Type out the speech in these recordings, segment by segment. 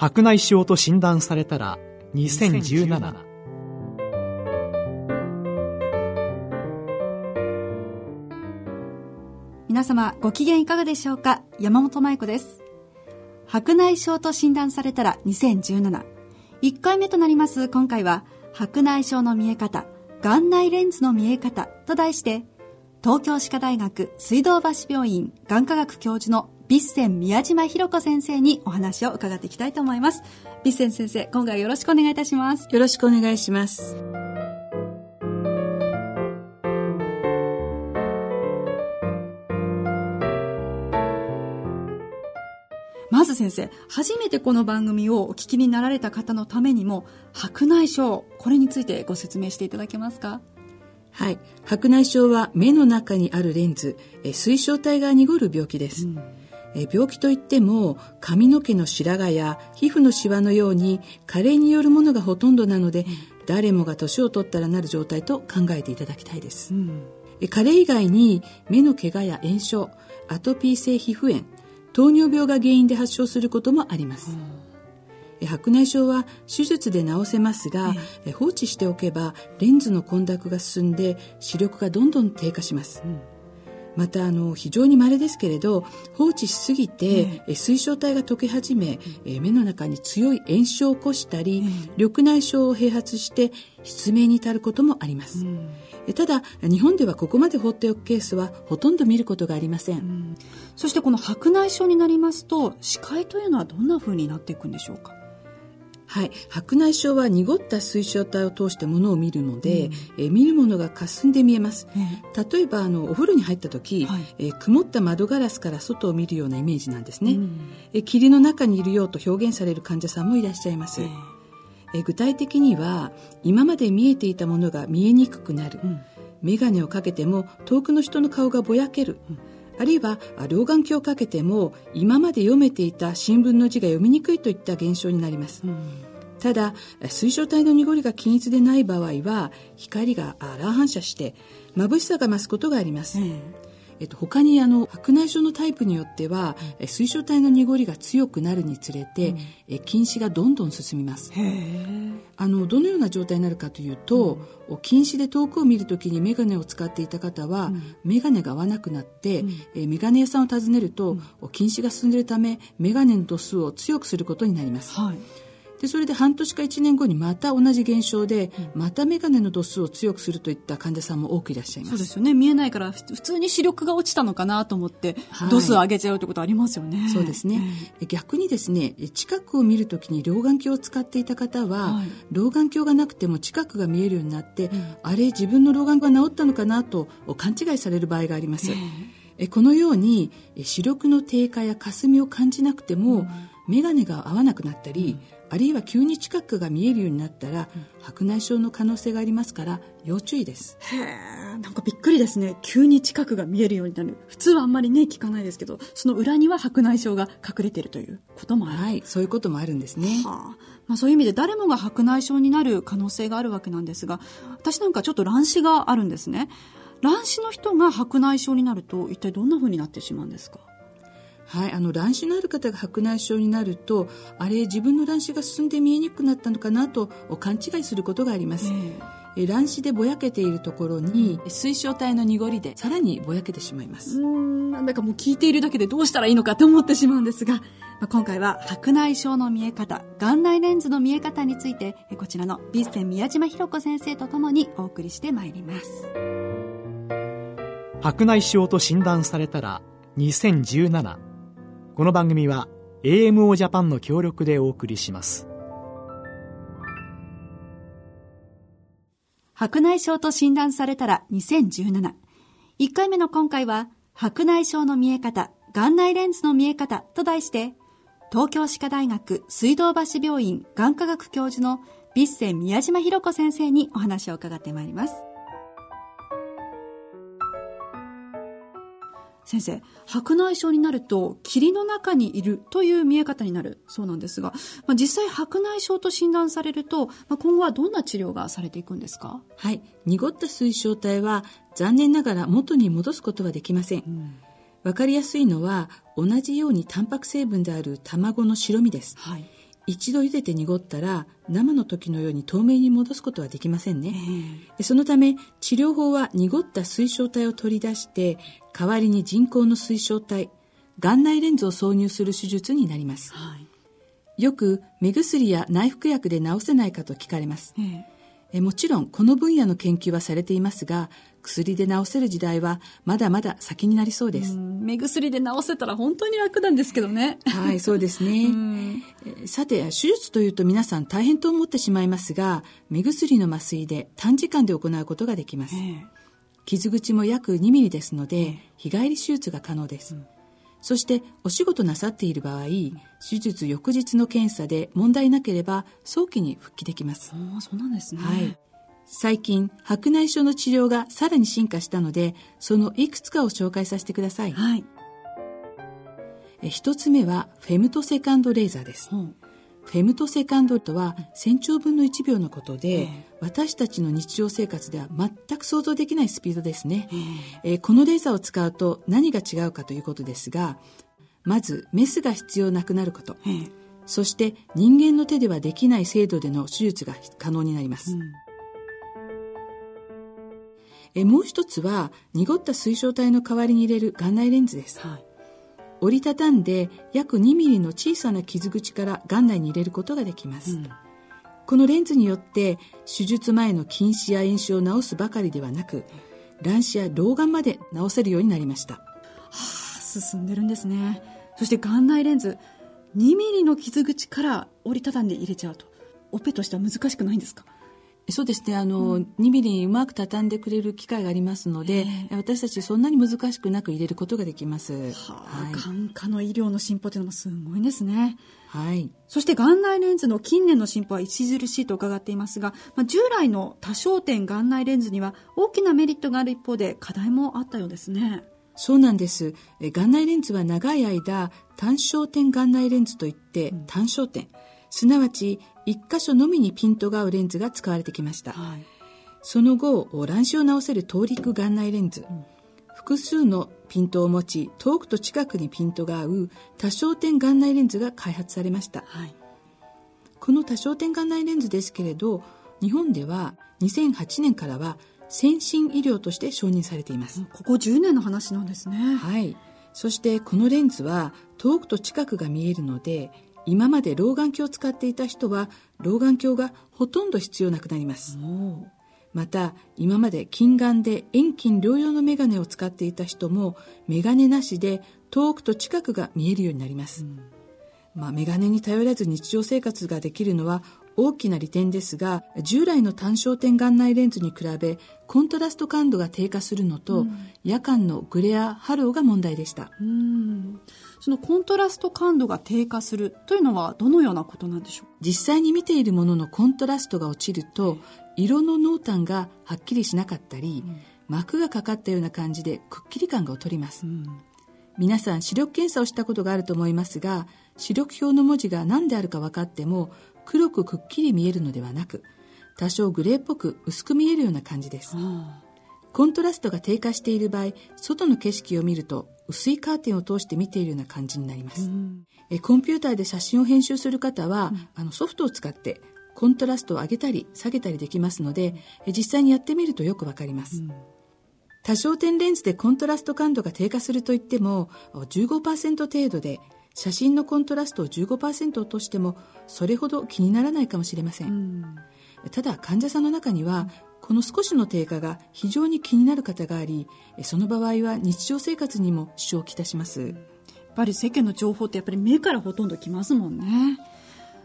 白内障と診断されたら2017皆様ご機嫌いかがでしょうか？山本舞子です。白内障と診断されたら2017 1回目となります今回は白内障の見え方眼内レンズの見え方と題して東京歯科大学水道橋病院眼科学教授のビッセン宮島博子先生にお話を伺っていきたいと思います。ビッセン先生、今回はよろしくお願いいたします。よろしくお願いします。まず先生、初めてこの番組をお聞きになられた方のためにも、白内障、これについてご説明していただけますか？はい。白内障は目の中にあるレンズ、水晶体が濁る病気です。うんえ病気といっても髪の毛の白髪や皮膚のシワのように加齢によるものがほとんどなので、誰もが年を取ったらなる状態と考えていただきたいです、うん、加齢以外に目の怪我や炎症アトピー性皮膚炎糖尿病が原因で発症することもあります、うん、白内障は手術で治せますが、放置しておけばレンズの混濁が進んで視力がどんどん低下します、うんまたあの非常に稀ですけれど放置しすぎて、え水晶体が溶け始め、え目の中に強い炎症を起こしたり、緑内障を併発して失明に至ることもあります、えただ日本ではここまで放っておくケースはほとんど見ることがありません、そしてこの白内障になりますと視界というのはどんな風になっていくんでしょうか？はい、白内障は濁った水晶体を通してものを見るので、うん、え見るものが霞んで見えます、例えばあのお風呂に入った時、はい、え曇った窓ガラスから外を見るようなイメージなんですね、うん、え霧の中にいるようと表現される患者さんもいらっしゃいます、え具体的には今まで見えていたものが見えにくくなる、うん、眼鏡をかけても遠くの人の顔がぼやける、あるいは老眼鏡をかけても今まで読めていた新聞の字が読みにくいといった現象になります。うんただ水晶体の濁りが均一でない場合は光が乱反射して眩しさが増すことがあります、うんえっと、他にあの白内障のタイプによっては、うん、水晶体の濁りが強くなるにつれて、うん、え近視がどんどん進みます。あのどのような状態になるかというと、うん、近視で遠くを見るときに眼鏡を使っていた方は、うん、眼鏡が合わなくなって、うん、え眼鏡屋さんを訪ねると、近視が進んでいるため眼鏡の度数を強くすることになります、はいでそれで半年か1年後にまた同じ現象で、うん、また眼鏡の度数を強くするといった患者さんも多くいらっしゃいます。そうですよね。見えないから普通に視力が落ちたのかなと思って、はい、度数上げちゃうってことありますよね。そうですね、えー、逆にですね近くを見るときに老眼鏡を使っていた方は、はい、老眼鏡がなくても近くが見えるようになって、うん、あれ自分の老眼が治ったのかなと勘違いされる場合があります、えー、このように視力の低下や霞を感じなくても、うん、眼鏡が合わなくなったり、うんあるいは急に近くが見えるようになったら、うん、白内障の可能性がありますから要注意です。へえんかびっくりですね。急に近くが見えるようになる。普通はあんまりね聞かないですけどその裏には白内障が隠れているということもある。はいそういうこともあるんですね、はあ。まあ、そういう意味で誰もが白内障になる可能性があるわけなんですが私なんかちょっと乱視があるんですね。乱視の人が白内障になると一体どんな風になってしまうんですか？はい、あの乱視のある方が白内障になるとあれ自分の乱視が進んで見えにくくなったのかなと勘違いすることがあります。えー、乱視でぼやけているところに水晶体の濁りでさらにぼやけてしまいます。うんなんだかもう聞いているだけでどうしたらいいのかと思ってしまうんですが、まあ、今回は白内障の見え方眼内レンズの見え方についてこちらのビッセン宮島博子先生とともにお送りしてまいります。白内障と診断されたら2017この番組は AMO ジャパンの協力でお送りします。白内障と診断されたら2017 1回目の今回は白内障の見え方眼内レンズの見え方と題して東京歯科大学水道橋病院眼科学教授のビッセン宮島博子先生にお話を伺ってまいります。先生白内障になると霧の中にいるという見え方になるそうなんですが、まあ、実際白内障と診断されると、まあ、今後はどんな治療がされていくんですか？はい。濁った水晶体は残念ながら元に戻すことはできません、うん。わかりやすいのは同じようにタンパク成分である卵の白身です、はい、一度茹でて濁ったら生の時のように透明に戻すことはできませんね、そのため治療法は濁った水晶体を取り出して代わりに人工の水晶体眼内レンズを挿入する手術になります、はい、よく目薬や内服薬で治せないかと聞かれます、えもちろんこの分野の研究はされていますが薬で治せる時代はまだまだ先になりそうです。目薬で治せたら本当に楽なんですけどね。はい、そうですね。さて、手術というと皆さん大変と思ってしまいますが、目薬の麻酔で短時間で行うことができます。傷口も約2ミリですので、日帰り手術が可能です。うんそしてお仕事なさっている場合、手術翌日の検査で問題なければ早期に復帰できます。あそうなんですね。はい。最近、白内障の治療がさらに進化したので、そのいくつかを紹介させてください。はい。一つ目は、フェムトセカンドレーザーです。う。んフェムトセカンドとは1000兆分の1秒のことで、私たちの日常生活では全く想像できないスピードですね、えー、このレーザーを使うと何が違うかということですがまずメスが必要なくなること、そして人間の手ではできない精度での手術が可能になります、うんえもう一つは濁った水晶体の代わりに入れる眼内レンズです、はい、折りたたんで約2ミリの小さな傷口から眼内に入れることができます、うん、このレンズによって手術前の近視や炎症を治すばかりではなく乱視や老眼まで治せるようになりました。はあ進んでるんですね。そして眼内レンズ2ミリの傷口から折りたたんで入れちゃうとオペとしては難しくないんですか？そうですね。あの、うん、2ミリうまく畳んでくれる機械がありますので私たちそんなに難しくなく入れることができます、はあ、はい、眼科の医療の進歩というのもすごいですね。はい。そして眼内レンズの近年の進歩は著しいと伺っていますが、まあ、従来の多焦点眼内レンズには大きなメリットがある一方で課題もあったようですね。そうなんです。眼内レンズは長い間、単焦点眼内レンズといって、単焦点、すなわち一箇所のみにピントが合うレンズが使われてきました、はい、その後乱視を直せる倒立眼内レンズ、うん、複数のピントを持ち遠くと近くにピントが合う多焦点眼内レンズが開発されました、はい、この多焦点眼内レンズですけれど日本では2008年からは先進医療として承認されています。ここ10年の話なんですね。はい。そしてこのレンズは遠くと近くが見えるので今まで老眼鏡を使っていた人は老眼鏡がほとんど必要なくなります。また今まで近眼で遠近両用の眼鏡を使っていた人も眼鏡なしで遠くと近くが見えるようになります、うん、まあ、眼鏡に頼らず日常生活ができるのは大きな利点ですが従来の単焦点眼内レンズに比べコントラスト感度が低下するのと、うん、夜間のグレアハローが問題でした、うんそのコントラスト感度が低下するというのはどのようなことなんでしょう実際に見ているもののコントラストが落ちると色の濃淡がはっきりしなかったり、うん、膜がかかったような感じでくっきり感が劣ります、うん、皆さん視力検査をしたことがあると思いますが視力表の文字が何であるか分かっても黒くくっきり見えるのではなく多少グレーっぽく薄く見えるような感じです、コントラストが低下している場合外の景色を見ると薄いカーテンを通して見ているような感じになります、えコンピューターで写真を編集する方は、うん、あのソフトを使ってコントラストを上げたり下げたりできますので、え実際にやってみるとよくわかります、うん、多焦点レンズでコントラスト感度が低下するといっても15%程度で写真のコントラストを15%落としてもそれほど気にならないかもしれません、うん、ただ患者さんの中には、この少しの低下が非常に気になる方がありその場合は日常生活にも支障をきたします。やっぱり世間の情報ってやっぱり目からほとんどきますもんね。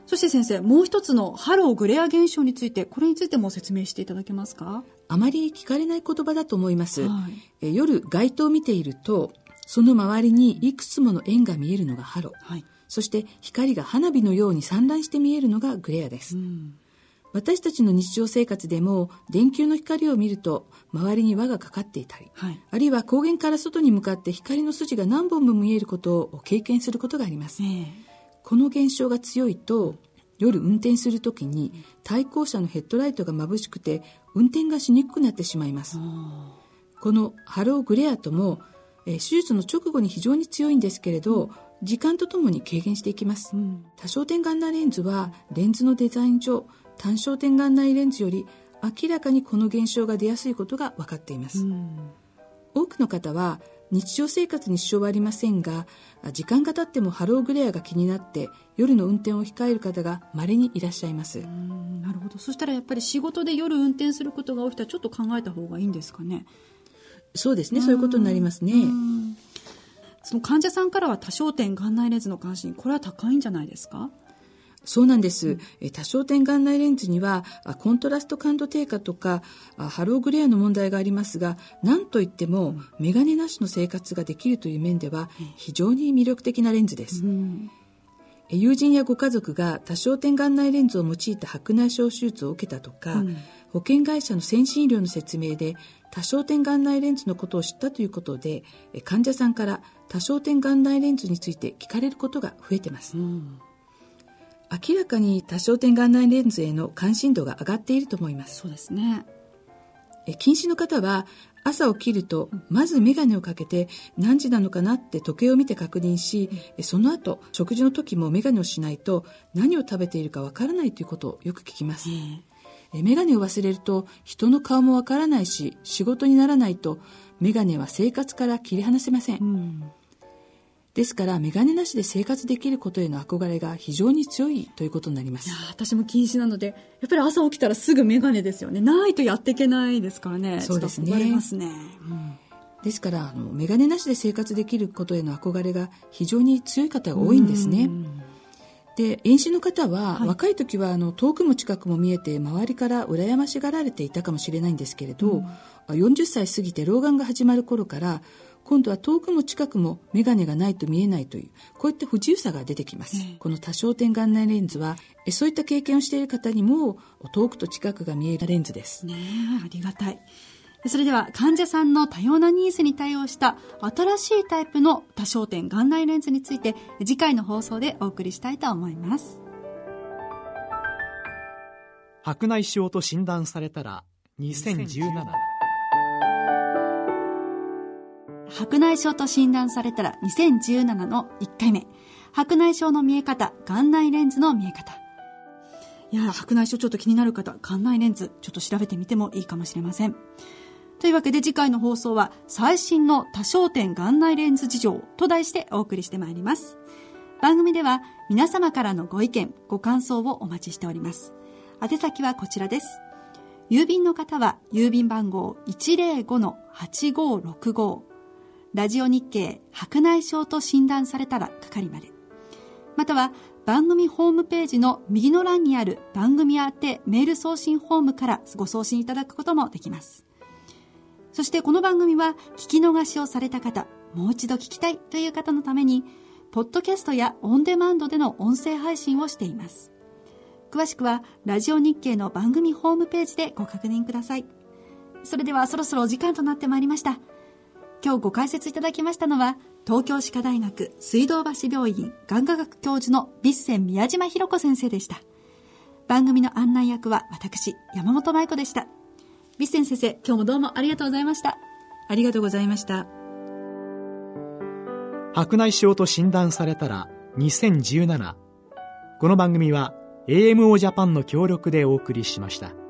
そして先生もう一つのハローグレア現象についてこれについても説明していただけますか？あまり聞かれない言葉だと思います、はい、夜街灯を見ているとその周りにいくつもの円が見えるのがハロ、はい、そして光が花火のように散乱して見えるのがグレアです、うん、私たちの日常生活でも電球の光を見ると周りに輪がかかっていたり、はい、あるいは光源から外に向かって光の筋が何本も見えることを経験することがあります、えー、この現象が強いと夜運転するときに対向車のヘッドライトが眩しくて運転がしにくくなってしまいます。このハローグレアともえ手術の直後に非常に強いんですけれど時間とともに軽減していきます、うん、多焦点眼内レンズはレンズのデザイン上単焦点眼内レンズより明らかにこの現象が出やすいことが分かっています、うん、多くの方は日常生活に支障はありませんが時間が経ってもハローグレアが気になって夜の運転を控える方が稀にいらっしゃいます。なるほど。そしたらやっぱり仕事で夜運転することが起きたらちょっと考えた方がいいんですかね。そうですね。そういうことになりますね。その患者さんからは多焦点眼内レンズの関心これは高いんじゃないですか？そうなんです。多焦点眼内レンズにはコントラスト感度低下とかハローグレアの問題がありますが、何といってもメガネなしの生活ができるという面では非常に魅力的なレンズです。うん友人やご家族が多焦点眼内レンズを用いた白内障手術を受けたとか、うん、保険会社の先進医療の説明で多焦点眼内レンズのことを知ったということで患者さんから多焦点眼内レンズについて聞かれることが増えてます、うん明らかに多焦点眼内レンズへの関心度が上がっていると思います。そうですね。え近視の方は朝起きるとまず眼鏡をかけて何時なのかなって時計を見て確認しその後食事の時も眼鏡をしないと何を食べているかわからないということをよく聞きます、え眼鏡を忘れると人の顔もわからないし仕事にならないと眼鏡は生活から切り離せません、うんですから、メガネなしで生活できることへの憧れが非常に強いということになります。私も禁止なので、やっぱり朝起きたらすぐメガネですよね。ないとやっていけないですからね。そうですね。ますね。うんですから、あの、メガネなしで生活できることへの憧れが非常に強い方が多いんですね。で、遠視の方は、はい、若い時はあの遠くも近くも見えて周りから羨ましがられていたかもしれないんですけれど、うん、40歳過ぎて老眼が始まる頃から今度は遠くも近くも眼鏡がないと見えないというこういった不自由さが出てきます、この多焦点眼内レンズはそういった経験をしている方にも遠くと近くが見えるレンズです。ねありがたい。それでは患者さんの多様なニーズに対応した新しいタイプの多焦点眼内レンズについて次回の放送でお送りしたいと思います。白内障と診断されたら2017白内障と診断されたら2017の1回目。白内障の見え方、眼内レンズの見え方。いや、白内障ちょっと気になる方、眼内レンズ、ちょっと調べてみてもいいかもしれません。というわけで次回の放送は、最新の多焦点眼内レンズ事情と題してお送りしてまいります。番組では皆様からのご意見、ご感想をお待ちしております。宛先はこちらです。郵便の方は郵便番号105-8565ラジオ日経白内障と診断されたら係まで。または番組ホームページの右の欄にある番組宛てメール送信ホームからご送信いただくこともできます。そしてこの番組は聞き逃しをされた方、もう一度聞きたいという方のために、ポッドキャストやオンデマンドでの音声配信をしています。詳しくはラジオ日経の番組ホームページでご確認ください。それではそろそろお時間となってまいりました。今日ご解説いただきましたのは、東京歯科大学水道橋病院眼科学教授のビッセン宮島博子先生でした。番組の案内役は私、山本舞子でした。ビッセン先生、今日もどうもありがとうございました。ありがとうございました。白内障と診断されたら2017この番組は AMO ジャパンの協力でお送りしました。